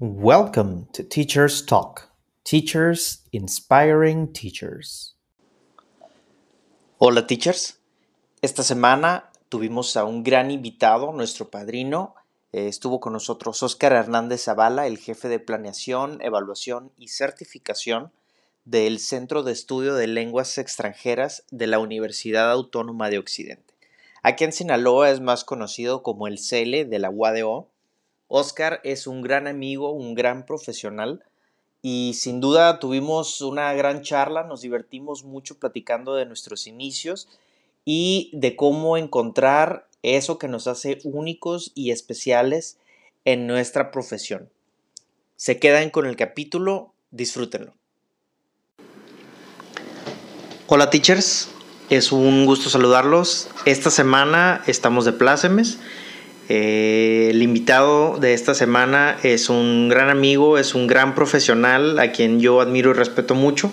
Welcome to Teachers Talk, Teachers Inspiring Teachers. Hola teachers, esta semana tuvimos a un gran invitado, nuestro padrino. Eh, estuvo con nosotros Oscar Hernández Zavala, el jefe de planeación, evaluación y certificación del Centro de Estudio de Lenguas Extranjeras de la Universidad Autónoma de Occidente. Aquí en Sinaloa es más conocido como el CELE de la UADO Oscar es un gran amigo, un gran profesional y sin duda tuvimos una gran charla, nos divertimos mucho platicando de nuestros inicios y de cómo encontrar eso que nos hace únicos y especiales en nuestra profesión. Se quedan con el capítulo, disfrútenlo. Hola teachers, es un gusto saludarlos. Esta semana estamos de plácemes eh, el invitado de esta semana es un gran amigo, es un gran profesional a quien yo admiro y respeto mucho.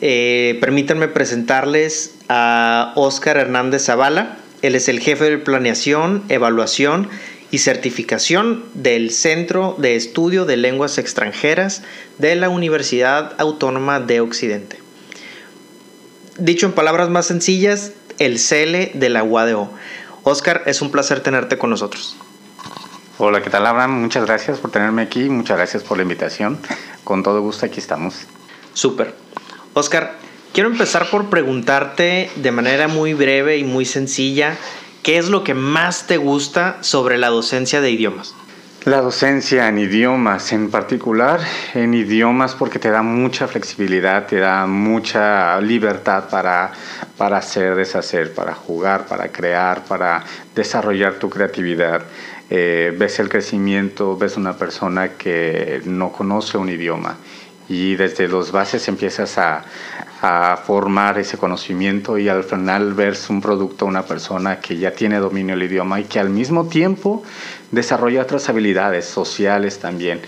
Eh, permítanme presentarles a Oscar Hernández Zavala. Él es el jefe de planeación, evaluación y certificación del Centro de Estudio de Lenguas Extranjeras de la Universidad Autónoma de Occidente. Dicho en palabras más sencillas, el CELE de la UADO. Oscar, es un placer tenerte con nosotros. Hola, ¿qué tal Abraham? Muchas gracias por tenerme aquí, muchas gracias por la invitación. Con todo gusto aquí estamos. Súper. Oscar, quiero empezar por preguntarte de manera muy breve y muy sencilla, ¿qué es lo que más te gusta sobre la docencia de idiomas? La docencia en idiomas, en particular en idiomas porque te da mucha flexibilidad, te da mucha libertad para, para hacer, deshacer, para jugar, para crear, para desarrollar tu creatividad. Eh, ves el crecimiento, ves una persona que no conoce un idioma y desde los bases empiezas a, a, formar ese conocimiento y al final ves un producto, una persona que ya tiene dominio del idioma y que al mismo tiempo desarrolla otras habilidades sociales también.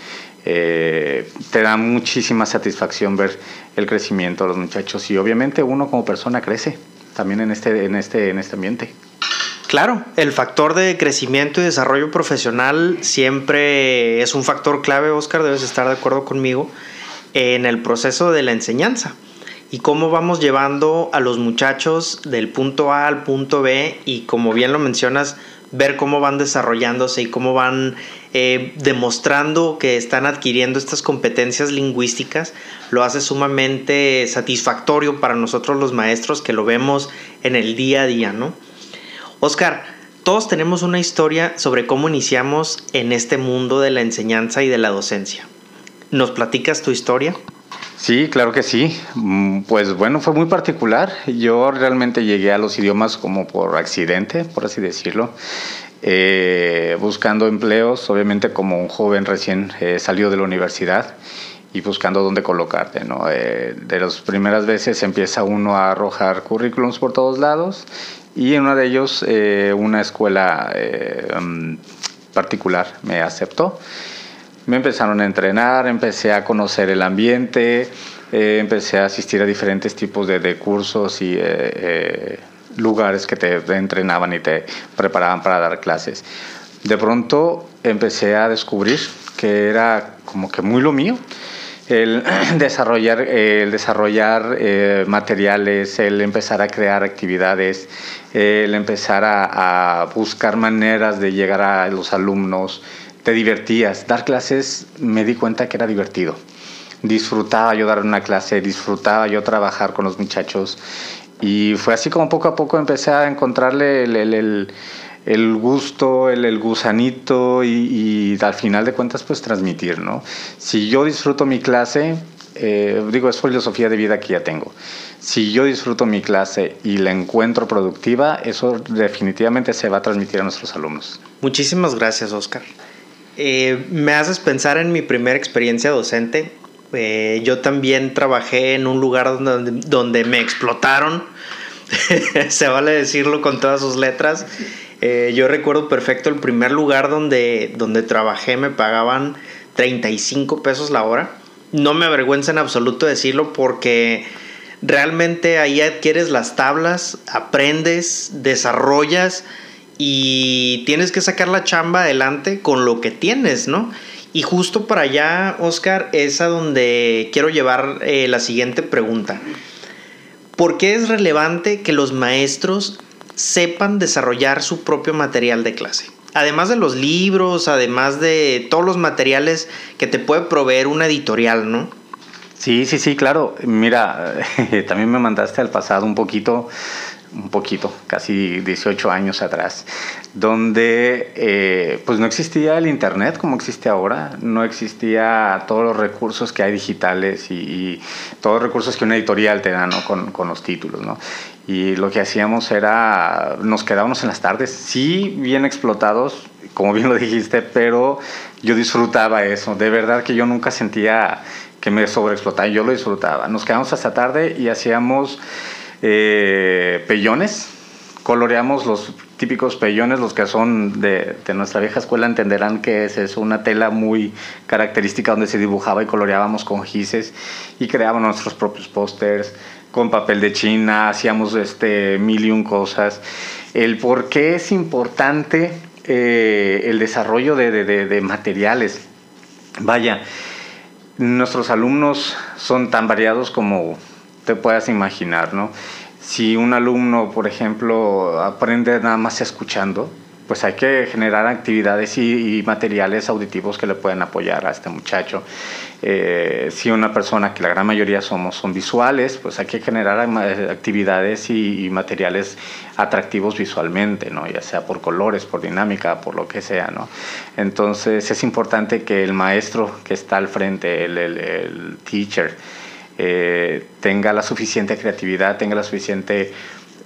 Eh, te da muchísima satisfacción ver el crecimiento de los muchachos y obviamente uno como persona crece también en este, en este, en este ambiente. Claro, el factor de crecimiento y desarrollo profesional siempre es un factor clave, Oscar, debes estar de acuerdo conmigo, en el proceso de la enseñanza y cómo vamos llevando a los muchachos del punto A al punto B y como bien lo mencionas, ver cómo van desarrollándose y cómo van eh, demostrando que están adquiriendo estas competencias lingüísticas, lo hace sumamente satisfactorio para nosotros los maestros que lo vemos en el día a día, ¿no? Oscar, todos tenemos una historia sobre cómo iniciamos en este mundo de la enseñanza y de la docencia. ¿Nos platicas tu historia? Sí, claro que sí. Mm, pues bueno, fue muy particular. Yo realmente llegué a los idiomas como por accidente, por así decirlo. Eh, buscando empleos, obviamente como un joven recién eh, salió de la universidad y buscando dónde colocarte. ¿no? Eh, de las primeras veces empieza uno a arrojar currículums por todos lados y en uno de ellos una escuela mm, particular me aceptó me empezaron a entrenar, empecé a conocer el ambiente, eh, empecé a asistir a diferentes tipos de, cursos y eh, eh, lugares que te entrenaban y te preparaban para dar clases. De pronto empecé a descubrir que era como que muy lo mío el desarrollar, el desarrollar materiales, el empezar a crear actividades, el empezar a, a, buscar maneras de llegar a los alumnos, te divertías. Dar clases me di cuenta que era divertido. Disfrutaba yo dar una clase, disfrutaba yo trabajar con los muchachos. Y fue así como poco a poco empecé a encontrarle el, gusto, el, gusanito y, al final de cuentas pues transmitir, ¿no? Si yo disfruto mi clase, eh, digo, es filosofía de vida que ya tengo. Si yo disfruto mi clase y la encuentro productiva, eso definitivamente se va a transmitir a nuestros alumnos. Muchísimas gracias, Oscar. Eh, me haces pensar en mi primera experiencia docente. Eh, yo también trabajé en un lugar donde, donde me explotaron, se vale decirlo con todas sus letras. Eh, yo recuerdo perfecto el primer lugar donde, donde trabajé me pagaban 35 pesos la hora. No me avergüenza en absoluto decirlo porque realmente ahí adquieres las tablas, aprendes, desarrollas y tienes que sacar la chamba adelante con lo que tienes, ¿no? Y justo para allá, Oscar, es a donde quiero llevar eh, la siguiente pregunta. ¿Por qué es relevante que los maestros sepan desarrollar su propio material de clase? Además de los libros, además de todos los materiales que te puede proveer una editorial, ¿no? Sí, sí, sí, claro. Mira, también me mandaste al pasado un poquito un poquito, casi 18 años atrás, donde eh, pues no existía el Internet como existe ahora, no existía todos los recursos que hay digitales y, todos los recursos que una editorial te ¿no? con, con, los títulos. ¿no? Y lo que hacíamos era, nos quedábamos en las tardes, sí bien explotados, como bien lo dijiste, pero yo disfrutaba eso, de verdad que yo nunca sentía que me sobreexplotaba, yo lo disfrutaba. Nos quedábamos hasta tarde y hacíamos eh, pellones, coloreamos los típicos pellones, los que son de, nuestra vieja escuela entenderán que es eso, una tela muy característica donde se dibujaba y coloreábamos con gises y creábamos nuestros propios pósters con papel de China, hacíamos este, mil y un cosas. El por qué es importante eh, el desarrollo de, de materiales. Vaya, nuestros alumnos son tan variados como te puedas imaginar, ¿no? Si un alumno, por ejemplo, aprende nada más escuchando, pues hay que generar actividades y, materiales auditivos que le puedan apoyar a este muchacho. Eh, si una persona, que la gran mayoría somos, son visuales, pues hay que generar actividades y, materiales atractivos visualmente, ¿no? ya sea por colores, por dinámica, por lo que sea. ¿no? Entonces es importante que el maestro que está al frente, el, el, el teacher, eh, tenga la suficiente creatividad, tenga la suficiente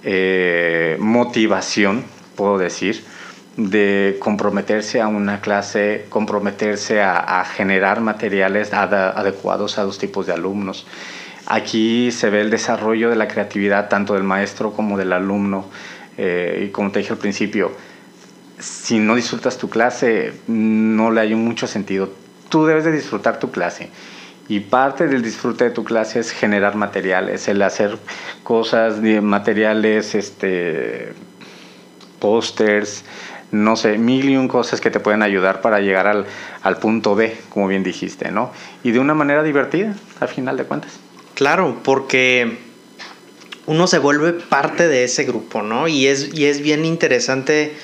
eh, motivación, puedo decir, de comprometerse a una clase, comprometerse a, generar materiales adecuados a dos tipos de alumnos. Aquí se ve el desarrollo de la creatividad tanto del maestro como del alumno. Eh, y como te dije al principio, si no disfrutas tu clase, no le hay mucho sentido. Tú debes de disfrutar tu clase y parte del disfrute de tu clase es generar materiales, el hacer cosas, materiales, este, pósters, no sé, mil y un cosas que te pueden ayudar para llegar al, al, punto B, como bien dijiste, ¿no? Y de una manera divertida, al final de cuentas. Claro, porque uno se vuelve parte de ese grupo, ¿no? Y es, y es bien interesante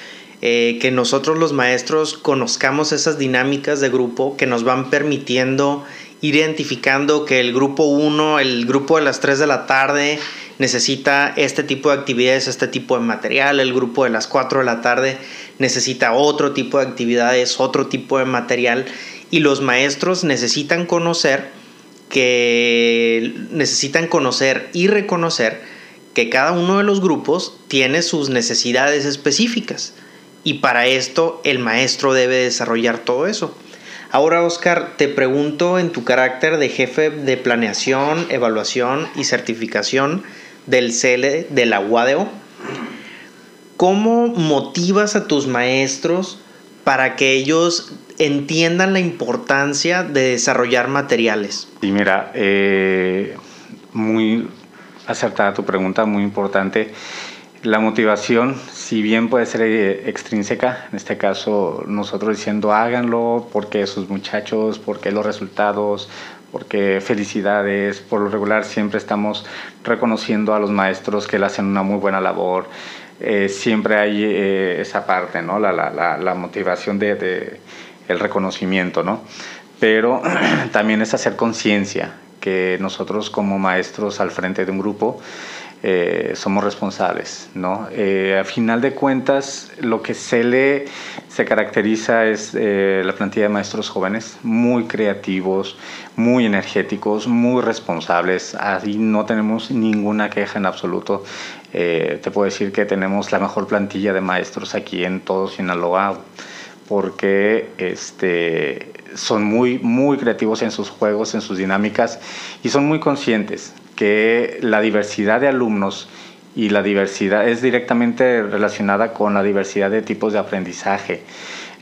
eh, que nosotros los maestros conozcamos esas dinámicas de grupo que nos van permitiendo identificando que el grupo 1, el grupo de las 3 de la tarde, necesita este tipo de actividades, este tipo de material, el grupo de las 4 de la tarde necesita otro tipo de actividades, otro tipo de material y los maestros necesitan conocer que necesitan conocer y reconocer que cada uno de los grupos tiene sus necesidades específicas y para esto el maestro debe desarrollar todo eso. Ahora, Oscar, te pregunto en tu carácter de jefe de planeación, evaluación y certificación del CL de la UADEO, ¿cómo motivas a tus maestros para que ellos entiendan la importancia de desarrollar materiales? Y mira, eh, muy acertada tu pregunta, muy importante. La motivación, si bien puede ser eh, extrínseca, en este caso nosotros diciendo háganlo porque sus muchachos, porque los resultados, porque felicidades, por lo regular siempre estamos reconociendo a los maestros que le hacen una muy buena labor, eh, siempre hay eh, esa parte, ¿no? La, la, la motivación de, de, el reconocimiento, ¿no? Pero también es hacer conciencia que nosotros como maestros al frente de un grupo eh, somos responsables. ¿no? Eh, a final de cuentas, lo que se le se caracteriza es eh, la plantilla de maestros jóvenes, muy creativos, muy energéticos, muy responsables. Ahí no tenemos ninguna queja en absoluto. te puedo decir que tenemos la mejor plantilla de maestros aquí en todo Sinaloa porque este, son muy, muy creativos en sus juegos, en sus dinámicas y son muy conscientes que la diversidad de alumnos y la diversidad es directamente relacionada con la diversidad de tipos de aprendizaje.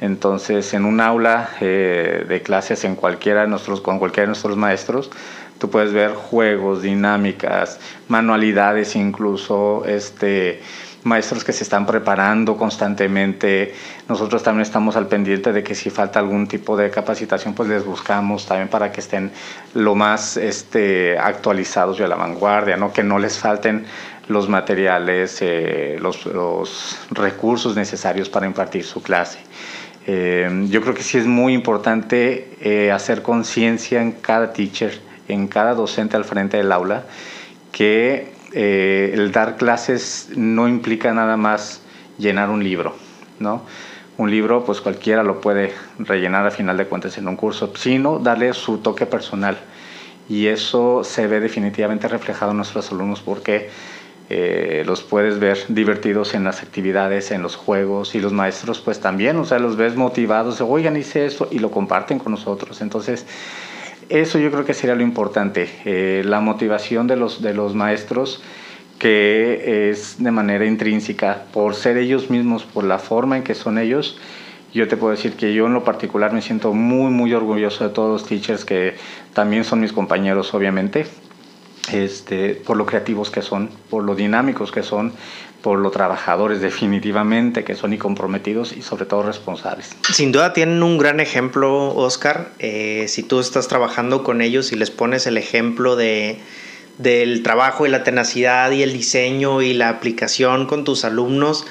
Entonces, en un aula eh, de clases en cualquiera de con cualquiera de nuestros maestros, tú puedes ver juegos, dinámicas, manualidades incluso, este, maestros que se están preparando constantemente. Nosotros también estamos al pendiente de que si falta algún tipo de capacitación, pues les buscamos también para que estén lo más este, actualizados y a la vanguardia, ¿no? que no les falten los materiales, eh, los, recursos necesarios para impartir su clase. Eh, yo creo que sí es muy importante eh, hacer conciencia en cada teacher, en cada docente al frente del aula, que eh, el dar clases no implica nada más llenar un libro, ¿no? Un libro, pues cualquiera lo puede rellenar a final de cuentas en un curso, sino darle su toque personal. Y eso se ve definitivamente reflejado en nuestros alumnos porque eh, los puedes ver divertidos en las actividades, en los juegos y los maestros pues también, o sea, los ves motivados, oigan, hice eso y lo comparten con nosotros. Entonces, eso yo creo que sería lo importante, eh, la motivación de los, de los maestros que es de manera intrínseca, por ser ellos mismos, por la forma en que son ellos. Yo te puedo decir que yo en lo particular me siento muy, muy orgulloso de todos los teachers que también son mis compañeros, obviamente, este, por lo creativos que son, por lo dinámicos que son, por lo trabajadores definitivamente que son y comprometidos y sobre todo responsables. Sin duda tienen un gran ejemplo, Oscar. Eh, si tú estás trabajando con ellos y les pones el ejemplo de, del trabajo y la tenacidad y el diseño y la aplicación con tus alumnos,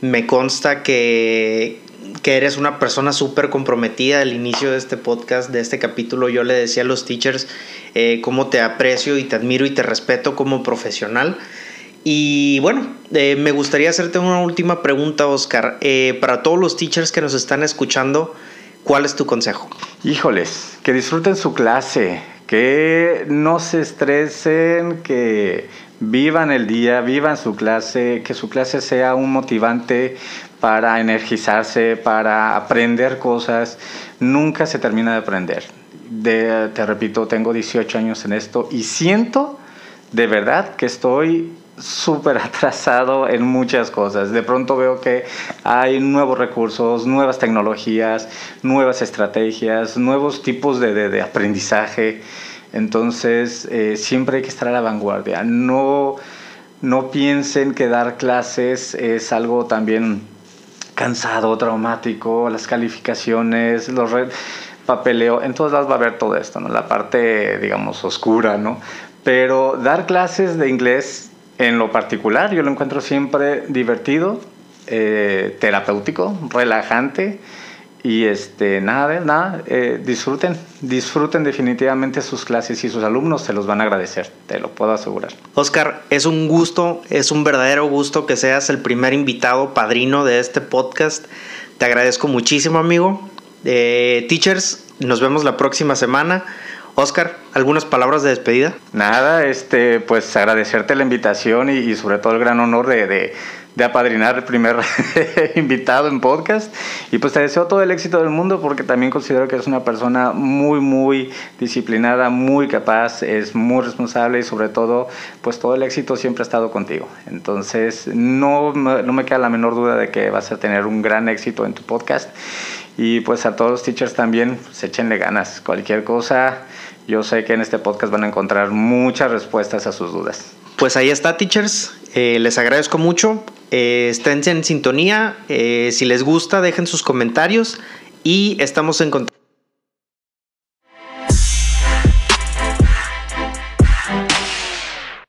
me consta que, que eres una persona súper comprometida. Al inicio de este podcast, de este capítulo, yo le decía a los teachers eh, cómo te aprecio y te admiro y te respeto como profesional. Y bueno, eh, me gustaría hacerte una última pregunta, Oscar. Eh, para todos los teachers que nos están escuchando, ¿cuál es tu consejo? Híjoles, que disfruten su clase, que no se estresen, que vivan el día, vivan su clase, que su clase sea un motivante para energizarse, para aprender cosas. Nunca se termina de aprender. te repito, tengo 18 años en esto y siento de verdad que estoy súper atrasado en muchas cosas. De pronto veo que hay nuevos recursos, nuevas tecnologías, nuevas estrategias, nuevos tipos de, aprendizaje. Entonces, eh, siempre hay que estar a la vanguardia. No, no piensen que dar clases es algo también cansado, traumático, las calificaciones, los papeleo, en todas las va a haber todo esto, ¿no? La parte, digamos, oscura, ¿no? Pero dar clases de inglés en lo particular, yo lo encuentro siempre divertido, eh, terapéutico, relajante y este, nada, nada, eh, disfruten, disfruten definitivamente sus clases y sus alumnos se los van a agradecer, te lo puedo asegurar. Oscar, es un gusto, es un verdadero gusto que seas el primer invitado padrino de este podcast. Te agradezco muchísimo, amigo. Eh, teachers, nos vemos la próxima semana. Oscar, ¿algunas palabras de despedida? Nada, este, pues agradecerte la invitación y, sobre todo el gran honor de, apadrinar el primer invitado en podcast. Y pues te deseo todo el éxito del mundo porque también considero que eres una persona muy, muy disciplinada, muy capaz, es muy responsable y sobre todo, pues todo el éxito siempre ha estado contigo. Entonces, no, no me queda la menor duda de que vas a tener un gran éxito en tu podcast. Y pues a todos los teachers también, pues échenle ganas. Cualquier cosa, yo sé que en este podcast van a encontrar muchas respuestas a sus dudas. Pues ahí está, teachers. Eh, les agradezco mucho. Eh, estén en sintonía. Eh, si les gusta, dejen sus comentarios y estamos en contacto.